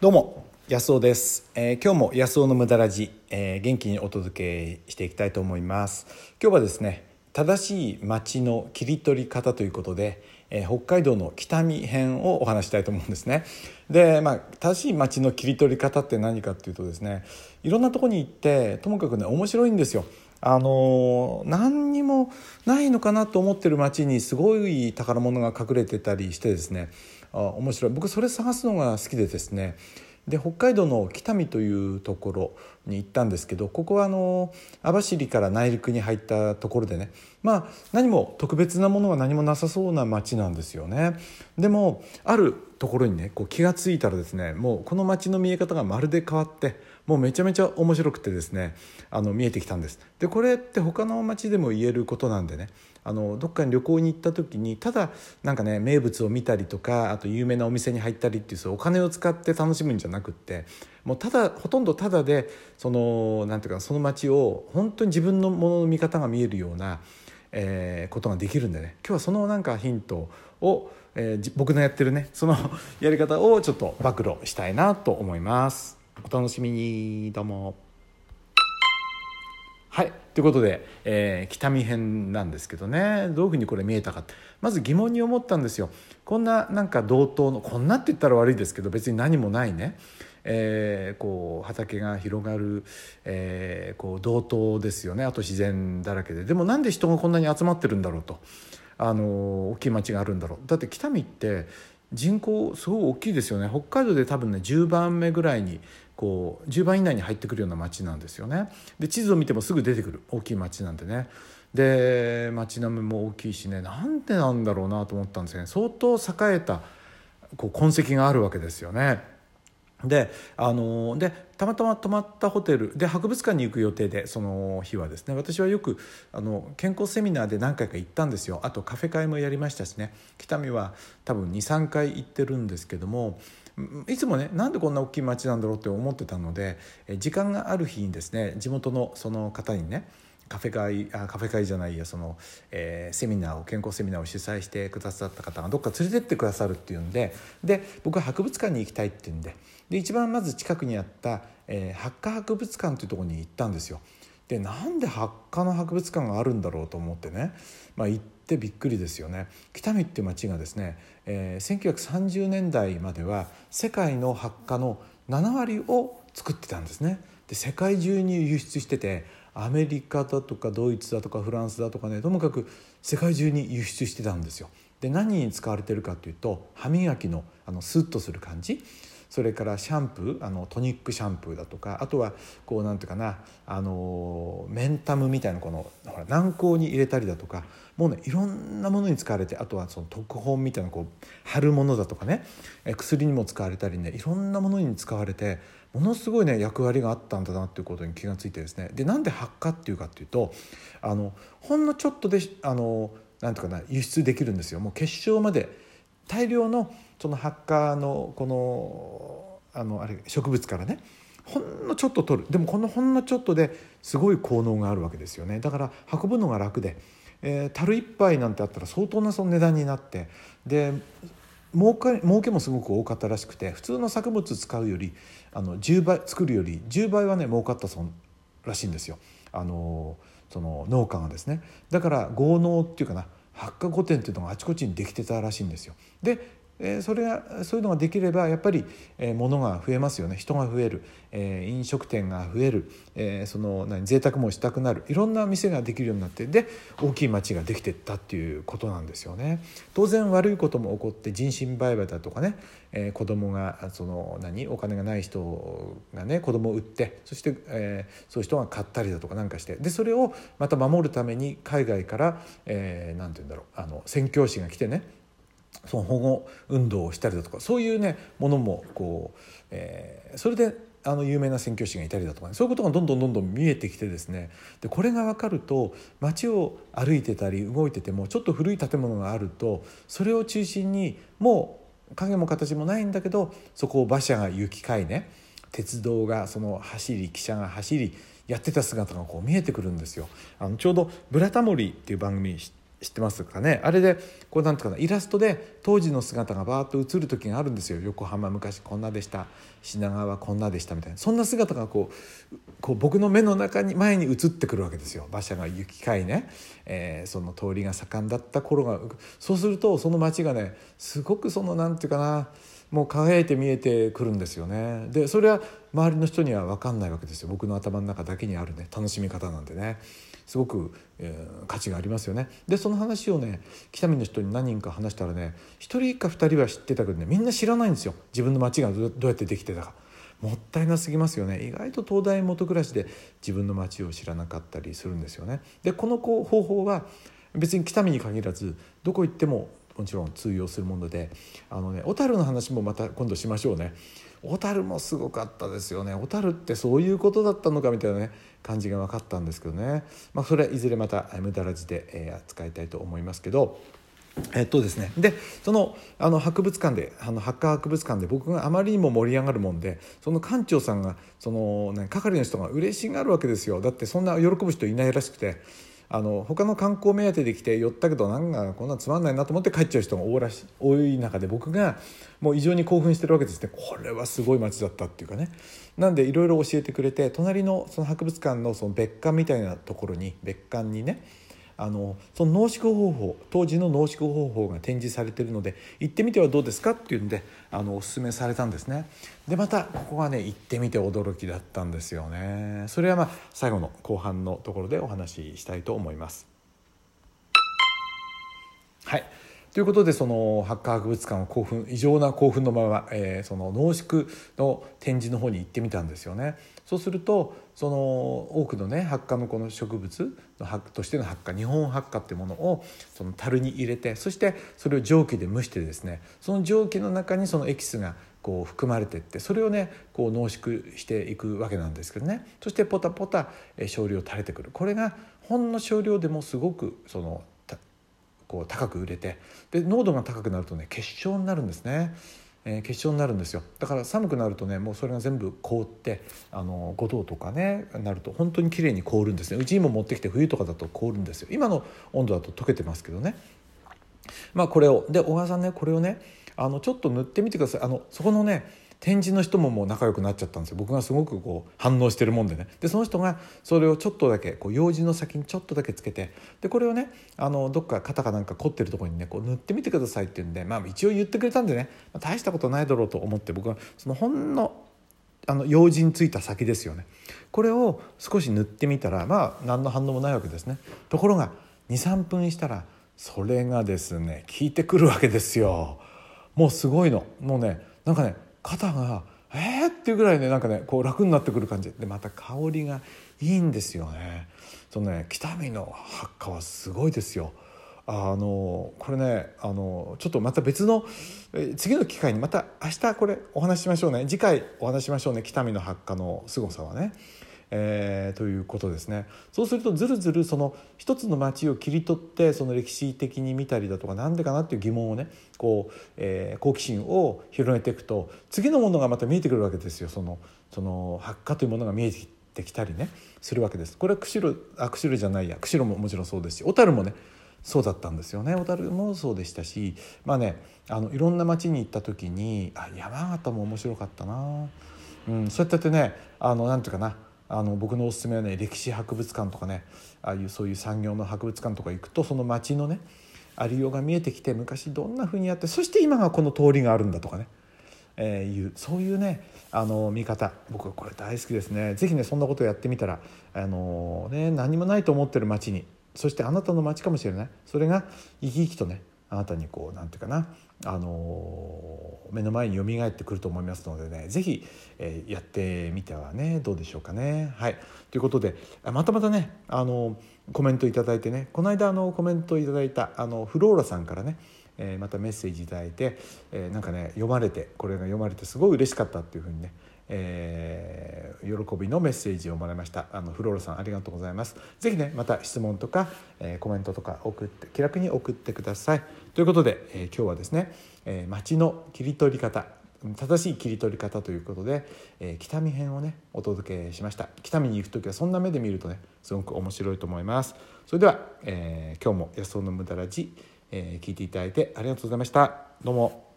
どうも安尾です、えー今日も安尾の無駄ラジ、えー元気にお届けしていきたいと思います。今日はですね正しい町の切り取り方ということで、えー北海道の北見編をお話したいと思うんですね。でまあ正しい町の切り取り方って何かっていうとですねいろんなとこに行ってともかくね面白いんですよ。あのー何にもないのかなと思ってる町にすごい宝物が隠れてたりしてですねあ面白い。僕それ探すのが好きでですね。で北海道の北見というところに行ったんですけどここはあの網走から内陸に入ったところでね。まあ何も特別なものは何もなさそうな町なんですよね。でもあるところにねこう気が付いたらですねもうこの町の見え方がまるで変わってもうめちゃめちゃ面白くてですねあの見えてきたんです。でこれって他の町でも言えることなんでねあのどっかに旅行に行った時にただなんかね名物を見たりとかあと有名なお店に入ったりっていうそうお金を使って楽しむんじゃなくってもうただほとんどただでそのなんていうかその街を本当に自分のものの見方が見えるような、えーことができるんでね今日はそのなんかヒントを、えー僕のやってるねそのやり方をちょっと暴露したいなと思います。お楽しみにどうも。はい。ということで、えー北見編なんですけどね。どういうふうにこれ見えたかまず疑問に思ったんですよ。こんななんか同等のこんなって言ったら悪いですけど別に何もないね、えーこう畑が広がる、えーこう同等ですよね。あと自然だらけで。でもなんで人がこんなに集まってるんだろうと。あの大きい町があるんだろう。だって北見って人口すごい大きいですよね。北海道で多分ね10番目ぐらいにこう10番以内に入ってくるような町なんですよね。で地図を見てもすぐ出てくる。大きい町なんでね。で町並みも大きいしね。なんでなんだろうなと思ったんですよね。相当栄えたこう痕跡があるわけですよね。であのでたまたま泊まったホテルで博物館に行く予定でその日はですね。私はよくあの健康セミナーで何回か行ったんですよ。あとカフェ会もやりましたしね。北見は多分23回行ってるんですけどもいつもねなんでこんな大きい町なんだろうって思ってたので時間がある日にですね地元のその方にねカフェ会あカフェ会じゃないやその、えーセミナーを健康セミナーを主催してくださった方がどっか連れてってくださるっていうんでで僕は博物館に行きたいっていうんでで一番まず近くにあった、えー、発火博物館というところに行ったんですよ。でなんで発火の博物館があるんだろうと思ってね、まあ、行ってびっくりですよね北見っていう町がですね、えー1930年代までは世界の発火の7割を作ってたんですねで世界中に輸出しててアメリカだとかドイツだとかフランスだとかねともかく世界中に輸出してたんですよ。で何に使われてるかというと歯磨きのあのスッとする感じ。それからシャンプーあのトニックシャンプーだとかあとはこうなんていうかなあのメンタムみたいなこのほら軟膏に入れたりだとかもうねいろんなものに使われてあとはその特本みたいなこう貼るものだとかね薬にも使われたりねいろんなものに使われてものすごいね役割があったんだなっていうことに気がついてですね。でなんで発火っていうかっていうとあのほんのちょっとであのなんていうかな輸出できるんですよ。もう結晶まで。大量のその発火のこのあのあれ植物からね。ほんのちょっと取る。でもこのほんのちょっとですごい効能があるわけですよね。だから運ぶのが楽で、えー樽一杯なんてあったら相当なその値段になって。で儲か儲けもすごく多かったらしくて普通の作物使うよりあの10倍作るより10倍はね儲かったそんらしいんですよ。あのその農家がですね。だから豪農っていうかな発火御殿っていうのがあちこちにできてたらしいんですよ。でそれがそういうのができればやっぱり、物が増えますよね。人が増える、飲食店が増える、その何贅沢もしたくなる。いろんな店ができるようになってで大きい町ができてったっていうことなんですよね。当然悪いことも起こって人身売買だとかね、え子供がその何お金がない人がね子供を売ってそして、そういう人が買ったりだとかなんかして。でそれをまた守るために海外から、えーなんて言うんだろう。あの宣教師が来てね。その保護運動をしたりだとかそういうねものもこう、えーそれであの有名な宣教師がいたりだとかねそういうことがどんどんどんどん見えてきてですねでこれが分かると街を歩いてたり動いててもちょっと古い建物があるとそれを中心にもう影も形もないんだけどそこを馬車が行き交いね鉄道がその走り汽車が走りやってた姿がこう見えてくるんですよ。あのちょうど「ブラタモリ」っていう番組知知ってますかね？あれでこうなんて言うかなイラストで当時の姿がバーッと映る時があるんですよ。横浜昔こんなでした。品川こんなでしたみたいな。そんな姿がこうこう僕の目の中に前に映ってくるわけですよ。馬車が行き交いね、えー、その通りが盛んだった頃がそうするとその街がねすごくその何て言うかなもう輝いて見えてくるんですよね。でそれは周りの人には分かんないわけですよ。僕の頭の中だけにあるね。楽しみ方なんでね。すごく、えー、価値がありますよね。でその話をね北見の人に何人か話したらね1人か2人は知ってたけどねみんな知らないんですよ。自分の町がどうやってできてたか。もったいなすぎますよね。意外と東大元暮らしで自分の町を知らなかったりするんですよね。でこの方法は別に北見に限らずどこ行ってももちろん通用するものであのね小樽の話もまた今度しましょうね。小樽もすごかったですよね。小樽ってそういうことだったのかみたいなね感じが分かったんですけどね、まあ、それいずれまた無駄らじで、え扱いたいと思いますけど。えっとですね、でそのあの博物館であのハッカー博物館で僕があまりにも盛り上がるもんでその館長さんがその、ね、係の人が嬉しがるわけですよ。だってそんな喜ぶ人いないらしくて。あの他の観光目当てで来て寄ったけどなんかこんなつまんないなと思って帰っちゃう人が多らし多い中で僕がもう異常に興奮してるわけですね。これはすごい街だったっていうかね。なんでいろいろ教えてくれて隣のその博物館のその別館みたいなところに別館にねあのその濃縮方法当時の濃縮方法が展示されてるので行ってみてはどうですかっていうんであのおすすめされたんですね。でまたここがね行ってみて驚きだったんですよね。それはまあ最後の後半のところでお話ししたいと思います。はい。ということでそのハッカー博物館を興奮異常な興奮のまま、えー、その濃縮の展示の方に行ってみたんですよね。そうするとその多くのね発火のこの植物の発としての発火日本発火ってものをその樽に入れてそしてそれを蒸気で蒸してですねその蒸気の中にそのエキスがこう含まれてってそれをねこう濃縮していくわけなんですけどねそしてポタポタ少量垂れてくるこれがほんの少量でもすごくそのこう高く売れてで濃度が高くなるとね結晶になるんですね。えー、結晶になるんですよ。だから寒くなるとねもうそれが全部凍ってあの5度とかねなると本当に綺麗に凍るんですね。うちにも持ってきて冬とかだと凍るんですよ。今の温度だと溶けてますけどね。まあこれをで小川さんねこれをねあのちょっと塗ってみてください。あのそこのね展示の人ももう仲良くなっちゃったんですよ。僕がすごくこう反応してるもんでね。でその人がそれをちょっとだけこう用事の先にちょっとだけつけてでこれをねあのどっか肩かなんか凝ってるところにねこう塗ってみてくださいって言うんでまあ一応言ってくれたんでね、まあ、大したことないだろうと思って僕はそのほんのあの用事についた先ですよね。これを少し塗ってみたらまあ何の反応もないわけですね。ところが23分したらそれがですね効いてくるわけですよ。もうすごいの。もうねなんかね肩がえー？っていうぐらいねなんかねこう楽になってくる感じでまた香りがいいんですよね。そのね北見の発火はすごいですよ。あのこれねあのちょっとまた別の次の機会にまた明日これお話ししましょうね次回お話ししましょうね北見の発火の凄さはね。えー、ということですね。そうするとずるずるその一つの町を切り取ってその歴史的に見たりだとか何でかなっていう疑問をねこう、えー、好奇心を広げていくと次のものがまた見えてくるわけですよ。そのその発火というものが見えてきたりねするわけです。これは釧路あ釧路じゃないや。釧路ももちろんそうですし小樽もねそうだったんですよね。小樽もそうでしたしまあねあのいろんな町に行った時にあ山形も面白かったな、うん、そうやってねあのなんていうかなあの僕のおすすめはね歴史博物館とかねああいうそういう産業の博物館とか行くとその町のねありようが見えてきて昔どんなふうにやってそして今がこの通りがあるんだとかね、えー、いうそういうねあの見方。僕はこれ大好きですね。是非ねそんなことをやってみたらあの、ね、何もないと思ってる町にそしてあなたの町かもしれない。それが生き生きとねあなたにこう何て言うかなあの目の前に蘇ってくると思いますのでね是非、えー、やってみてはねどうでしょうかね。はいということでまたまたねあのコメント頂いてねこの間あのコメントいいたあのフローラさんからねえ、またメッセージ頂いて、え、なんかね読まれてこれが読まれてすごい嬉しかったっていうふうにねえー、喜びのメッセージをもらいました。あのフローラさんありがとうございます。是非ねまた質問とか、えー、コメントとか送って気楽に送ってください。ということで、えー、今日はですね、えー、街の切り取り方正しい切り取り方ということで、えー、北見編をねお届けしました。北見に行く時はそんな目で見るとねすごく面白いと思います。それでは、えー、今日も安尾の無駄ラジ、えー、聞いていただいてありがとうございました。どうも。